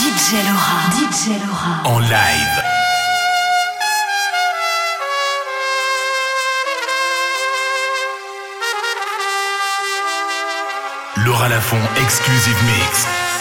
DJ Laura. DJ Laura. En live. Laura Lafont Exclusive Mix.